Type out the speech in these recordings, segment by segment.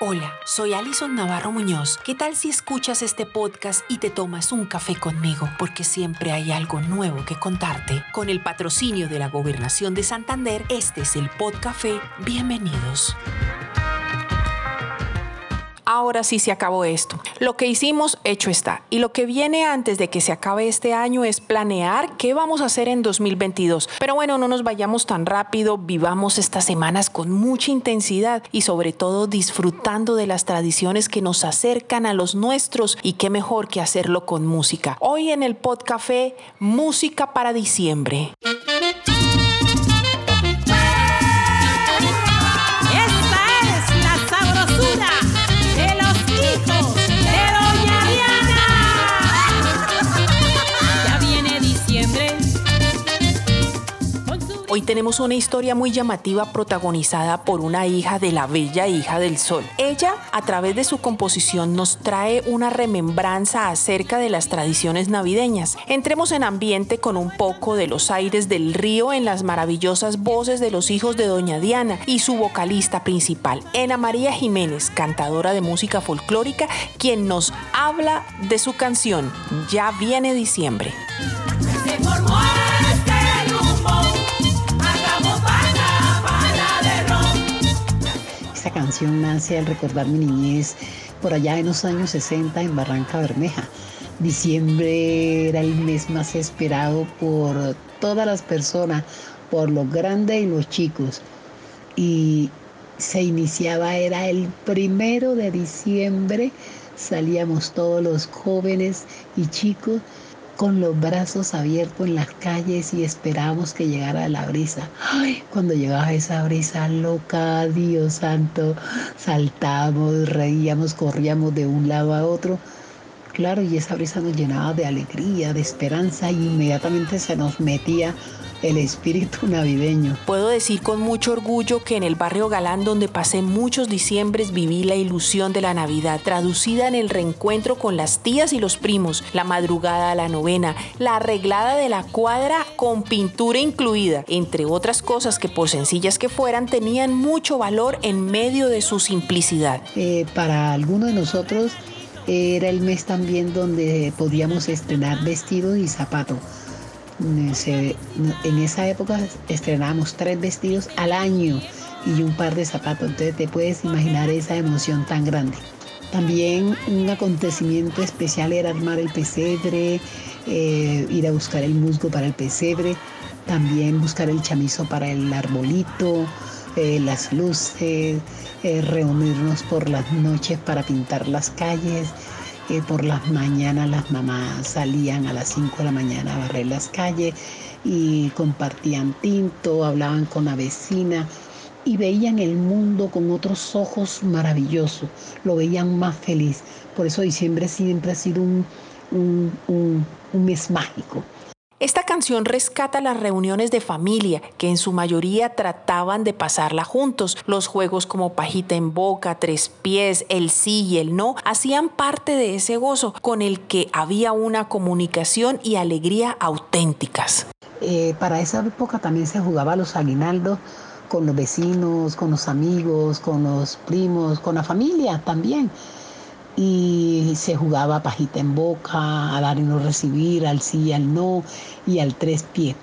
Hola, soy Alison Navarro Muñoz. ¿Qué tal si escuchas este podcast y te tomas un café conmigo? Porque siempre hay algo nuevo que contarte. Con el patrocinio de la Gobernación de Santander, este es el Podcafé. Bienvenidos ahora sí se acabó esto. Lo que hicimos, hecho está. Y lo que viene antes de que se acabe este año es planear qué vamos a hacer en 2022. Pero bueno, no nos vayamos tan rápido, vivamos estas semanas con mucha intensidad y sobre todo disfrutando de las tradiciones que nos acercan a los nuestros y qué mejor que hacerlo con música. Hoy en el Podcafé, música para diciembre. Hoy tenemos una historia muy llamativa protagonizada por una hija de la bella hija del sol. Ella, a través de su composición, nos trae una remembranza acerca de las tradiciones navideñas. Entremos en ambiente con un poco de los aires del río en las maravillosas voces de los hijos de Doña Diana y su vocalista principal, Ena María Jiménez, cantadora de música folclórica, quien nos habla de su canción Ya viene diciembre. Nace al recordar mi niñez por allá en los años 60 en Barranca Bermeja. Diciembre era el mes más esperado por todas las personas, por los grandes y los chicos. Y se iniciaba, era el primero de diciembre, salíamos todos los jóvenes y chicos con los brazos abiertos en las calles y esperábamos que llegara la brisa. Ay, cuando llegaba esa brisa loca, Dios santo, saltábamos, reíamos, corríamos de un lado a otro. Claro, y esa brisa nos llenaba de alegría, de esperanza y inmediatamente se nos metía el espíritu navideño. Puedo decir con mucho orgullo que en el barrio Galán, donde pasé muchos diciembres, viví la ilusión de la Navidad, traducida en el reencuentro con las tías y los primos, la madrugada a la novena, la arreglada de la cuadra con pintura incluida, entre otras cosas que por sencillas que fueran, tenían mucho valor en medio de su simplicidad. Eh, para algunos de nosotros era el mes también donde podíamos estrenar vestidos y zapatos en esa época estrenábamos tres vestidos al año y un par de zapatos, entonces te puedes imaginar esa emoción tan grande. También un acontecimiento especial era armar el pesebre, eh, ir a buscar el musgo para el pesebre, también buscar el chamizo para el arbolito, eh, las luces, eh, reunirnos por las noches para pintar las calles, por las mañanas las mamás salían a las 5 de la mañana a barrer las calles y compartían tinto, hablaban con la vecina y veían el mundo con otros ojos maravillosos, lo veían más feliz. Por eso diciembre siempre ha sido un, un mes mágico. Esta canción rescata las reuniones de familia, que en su mayoría trataban de pasarla juntos. Los juegos como pajita en boca, tres pies, el sí y el no, hacían parte de ese gozo con el que había una comunicación y alegría auténticas. Eh, para esa época también se jugaba los aguinaldos con los vecinos, con los amigos, con los primos, con la familia también y se jugaba pajita en boca, a dar y no recibir, al sí y al no y al tres pies.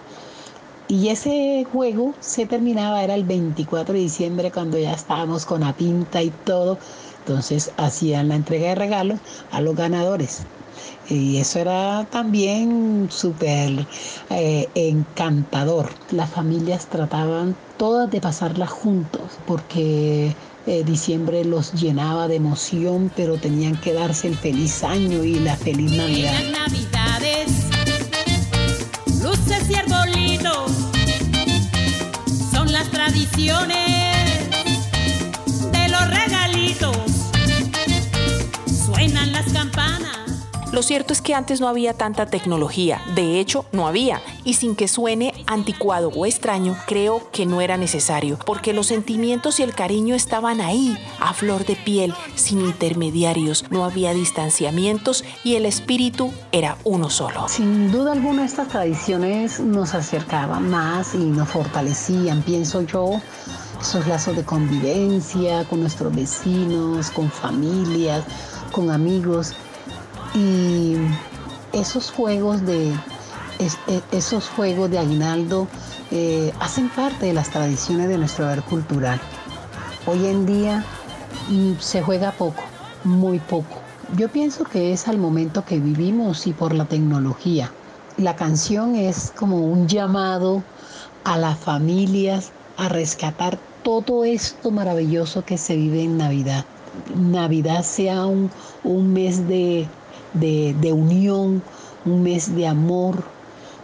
Y ese juego se terminaba, era el 24 de diciembre cuando ya estábamos con la pinta y todo. Entonces hacían la entrega de regalos a los ganadores. Y eso era también súper eh, encantador. Las familias trataban todas de pasarla juntos porque eh, diciembre los llenaba de emoción, pero tenían que darse el feliz año y la feliz Navidad. Luces y son las tradiciones Lo cierto es que antes no había tanta tecnología, de hecho no había, y sin que suene anticuado o extraño, creo que no era necesario, porque los sentimientos y el cariño estaban ahí, a flor de piel, sin intermediarios, no había distanciamientos y el espíritu era uno solo. Sin duda alguna estas tradiciones nos acercaban más y nos fortalecían, pienso yo, esos lazos de convivencia con nuestros vecinos, con familias, con amigos y esos juegos de e, esos juegos de aguinaldo eh, hacen parte de las tradiciones de nuestro haber cultural. Hoy en día mm, se juega poco, muy poco. Yo pienso que es al momento que vivimos y por la tecnología. La canción es como un llamado a las familias a rescatar todo esto maravilloso que se vive en Navidad. Navidad sea un, mes de, unión, un mes de amor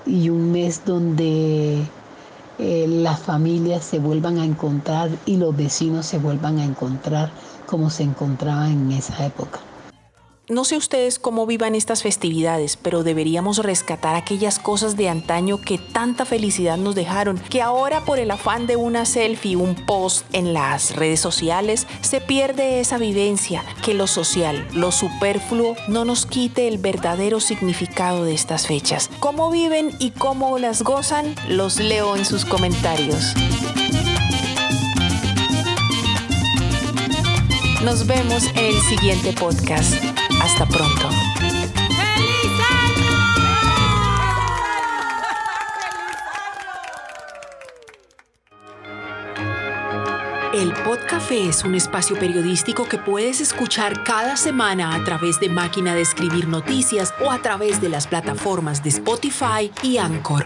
y un mes donde eh, las familias se vuelvan a encontrar y los vecinos se vuelvan a encontrar como se encontraban en esa época. No sé ustedes cómo vivan estas festividades, pero deberíamos rescatar aquellas cosas de antaño que tanta felicidad nos dejaron, que ahora por el afán de una selfie, un post en las redes sociales, se pierde esa vivencia, que lo social, lo superfluo, no nos quite el verdadero significado de estas fechas. ¿Cómo viven y cómo las gozan? Los leo en sus comentarios. Nos vemos en el siguiente podcast. Hasta pronto. ¡Feliz año! El Podcafé es un espacio periodístico que puedes escuchar cada semana a través de Máquina de Escribir Noticias o a través de las plataformas de Spotify y Anchor.